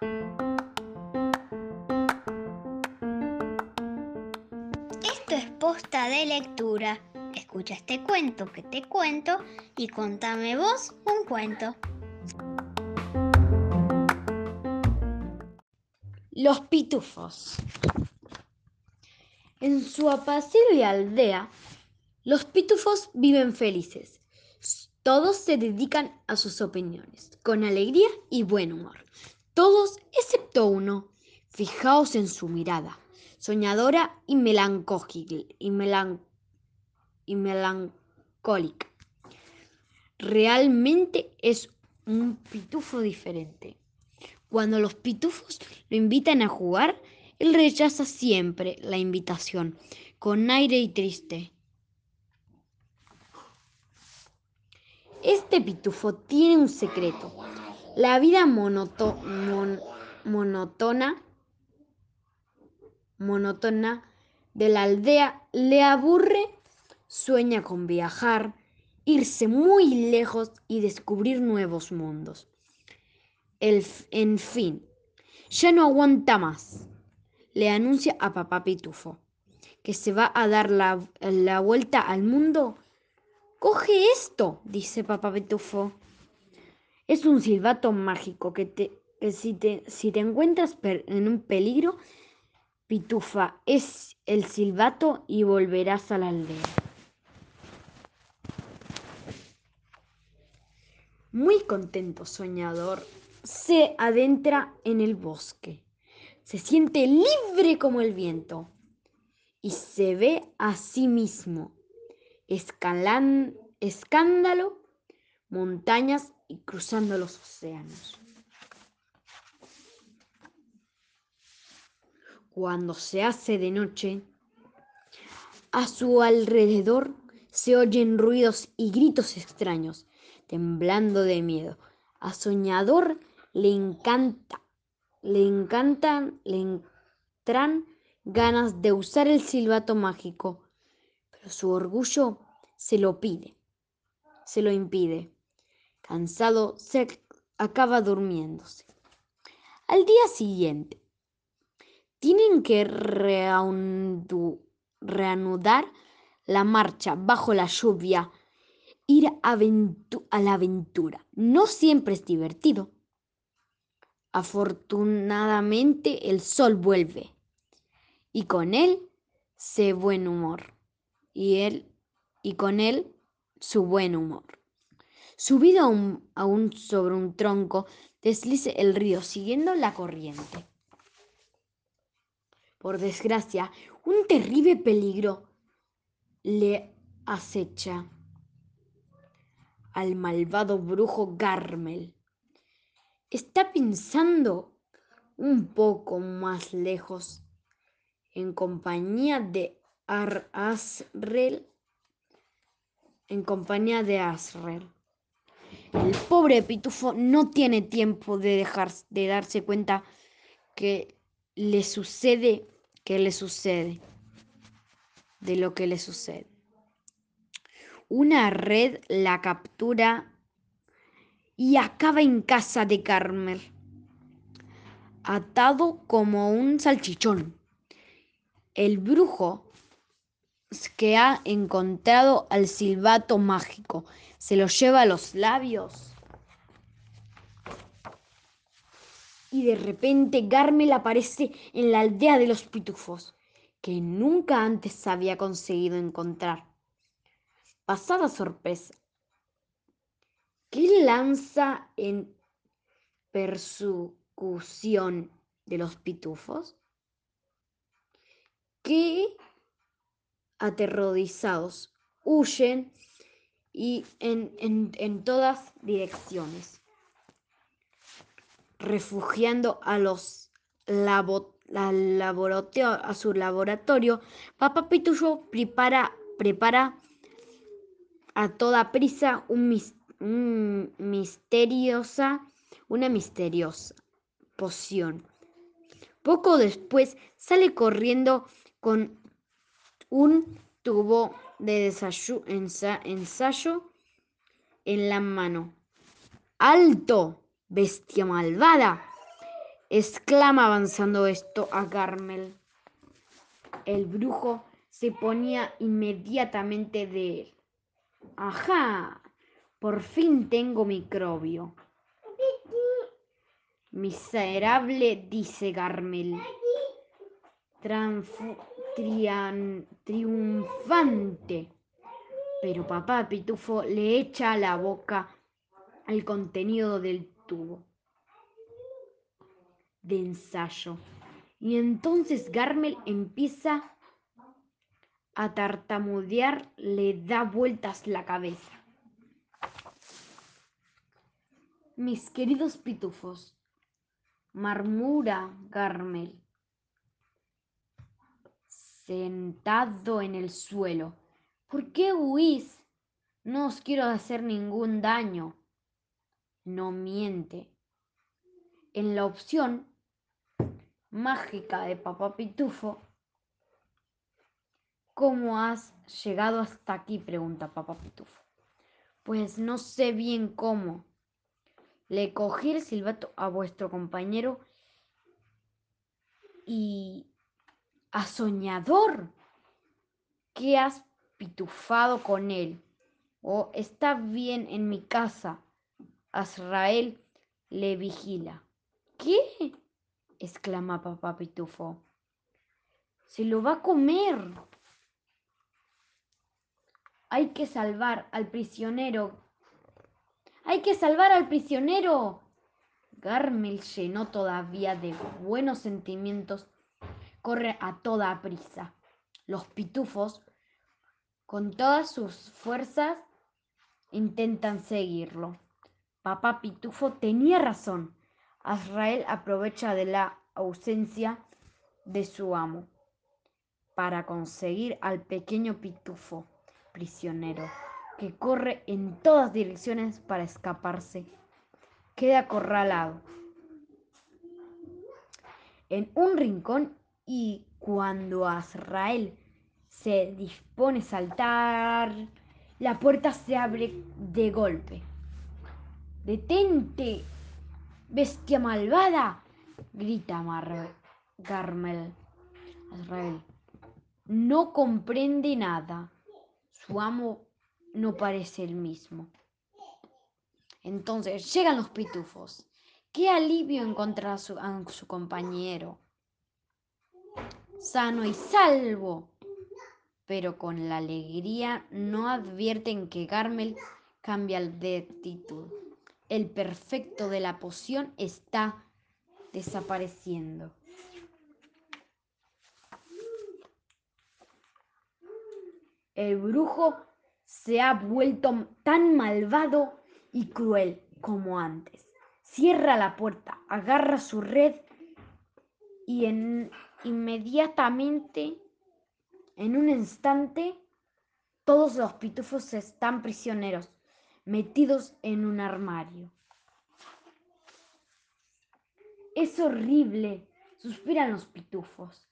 Esto es posta de lectura. Escucha este cuento que te cuento y contame vos un cuento. Los pitufos. En su apacible aldea, los pitufos viven felices. Todos se dedican a sus opiniones, con alegría y buen humor. Todos excepto uno. Fijaos en su mirada, soñadora y melancólica. Y, melancólica. Realmente es un pitufo diferente. Cuando los pitufos lo invitan a jugar, él rechaza siempre la invitación, con aire y triste. Este pitufo tiene un secreto. La vida monótona, monótona de la aldea le aburre, sueña con viajar, irse muy lejos y descubrir nuevos mundos. El, en fin, ya no aguanta más. Le anuncia a papá Pitufo que se va a dar la, la vuelta al mundo. Coge esto, dice papá Pitufo. Es un silbato mágico que, te, que si, te, si te encuentras en un peligro, Pitufa es el silbato y volverás a la aldea. Muy contento, soñador, se adentra en el bosque. Se siente libre como el viento y se ve a sí mismo, escalan, escándalo, montañas y cruzando los océanos. Cuando se hace de noche, a su alrededor se oyen ruidos y gritos extraños, temblando de miedo. A Soñador le encanta, le encantan, le entran ganas de usar el silbato mágico, pero su orgullo se lo pide, se lo impide. Cansado, se acaba durmiéndose. Al día siguiente, tienen que reanudar la marcha bajo la lluvia, ir a, la aventura. No siempre es divertido. Afortunadamente el sol vuelve y con él se buen humor y él y con él su buen humor. Subido aún, sobre un tronco, deslice el río siguiendo la corriente. Por desgracia, un terrible peligro le acecha al malvado brujo Garmel está pensando un poco más lejos en compañía de Asrel en compañía de Asrel. El pobre pitufo no tiene tiempo de dejar de darse cuenta que le sucede, que le sucede, de lo que le sucede. Una red la captura y acaba en casa de Carmel, atado como un salchichón. El brujo que ha encontrado al silbato mágico se lo lleva a los labios. Y de repente Carmel aparece en la aldea de los pitufos, que nunca antes había conseguido encontrar. Pasada sorpresa, ¿Qué lanza en persecución de los pitufos? Que aterrorizados huyen y en, todas direcciones, refugiando a los a su laboratorio, Papá Pitufo prepara, prepara a toda prisa un misterio misteriosa, una misteriosa poción. Poco después sale corriendo con un tubo de ensayo en la mano. ¡Alto! Bestia malvada. exclama avanzando esto a Garmel. El brujo se ponía inmediatamente de él. ¡Ajá! Por fin tengo microbio. Miserable, dice Garmel. triunfante. Pero papá Pitufo le echa a la boca el contenido del tubo de ensayo. Y entonces Garmel empieza a tartamudear, le da vueltas la cabeza. Mis queridos pitufos, marmura Garmel, sentado en el suelo. ¿Por qué huís? No os quiero hacer ningún daño. No miente. En la opción mágica de Papá Pitufo. ¿Cómo has llegado hasta aquí? pregunta Papá Pitufo. Pues no sé bien cómo. Le cogí el silbato a vuestro compañero y a Soñador. ¿Qué has pitufado con él? ¿O está bien en mi casa? Azrael le vigila. ¿Qué? exclama papá Pitufo. Se lo va a comer. Hay que salvar al prisionero. Hay que salvar al prisionero. Garmel, llenó todavía de buenos sentimientos, corre a toda prisa. Los pitufos, con todas sus fuerzas, intentan seguirlo. Papá Pitufo tenía razón. Azrael aprovecha de la ausencia de su amo para conseguir al pequeño pitufo prisionero que corre en todas direcciones para escaparse. Queda acorralado en un rincón y cuando Azrael se dispone a saltar, la puerta se abre de golpe. ¡Detente! Bestia malvada, grita Garmel. Azrael. No comprende nada. Su amo no parece el mismo. Entonces llegan los pitufos. Qué alivio encontrar a su compañero. Sano y salvo. Pero con la alegría no advierten que Garmel cambia de actitud el perfecto de la poción está desapareciendo. El brujo se ha vuelto tan malvado y cruel como antes. Cierra la puerta, agarra su red y en, inmediatamente, en un instante, todos los pitufos están prisioneros metidos en un armario. Es horrible, suspiran los pitufos.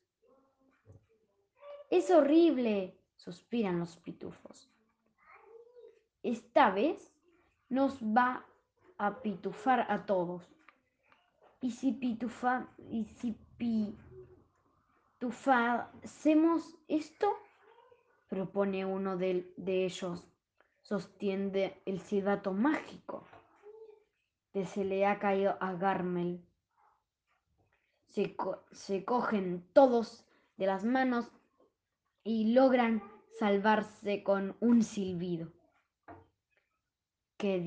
Es horrible, suspiran los pitufos. Esta vez nos va a pitufar a todos. Y si pitufa, y si hacemos esto, propone uno de, de ellos sostiene el silbato mágico que se le ha caído a Garmel. Se, se cogen todos de las manos y logran salvarse con un silbido. Qué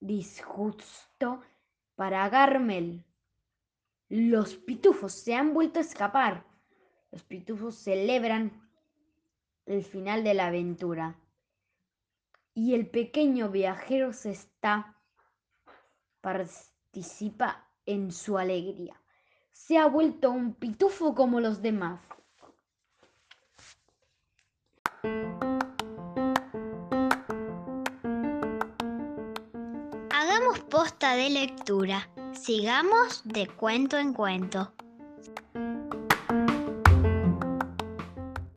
disgusto para Garmel. Los pitufos se han vuelto a escapar. Los pitufos celebran el final de la aventura y el pequeño viajero se está participa en su alegría. Se ha vuelto un pitufo como los demás. Posta de lectura. Sigamos de cuento en cuento.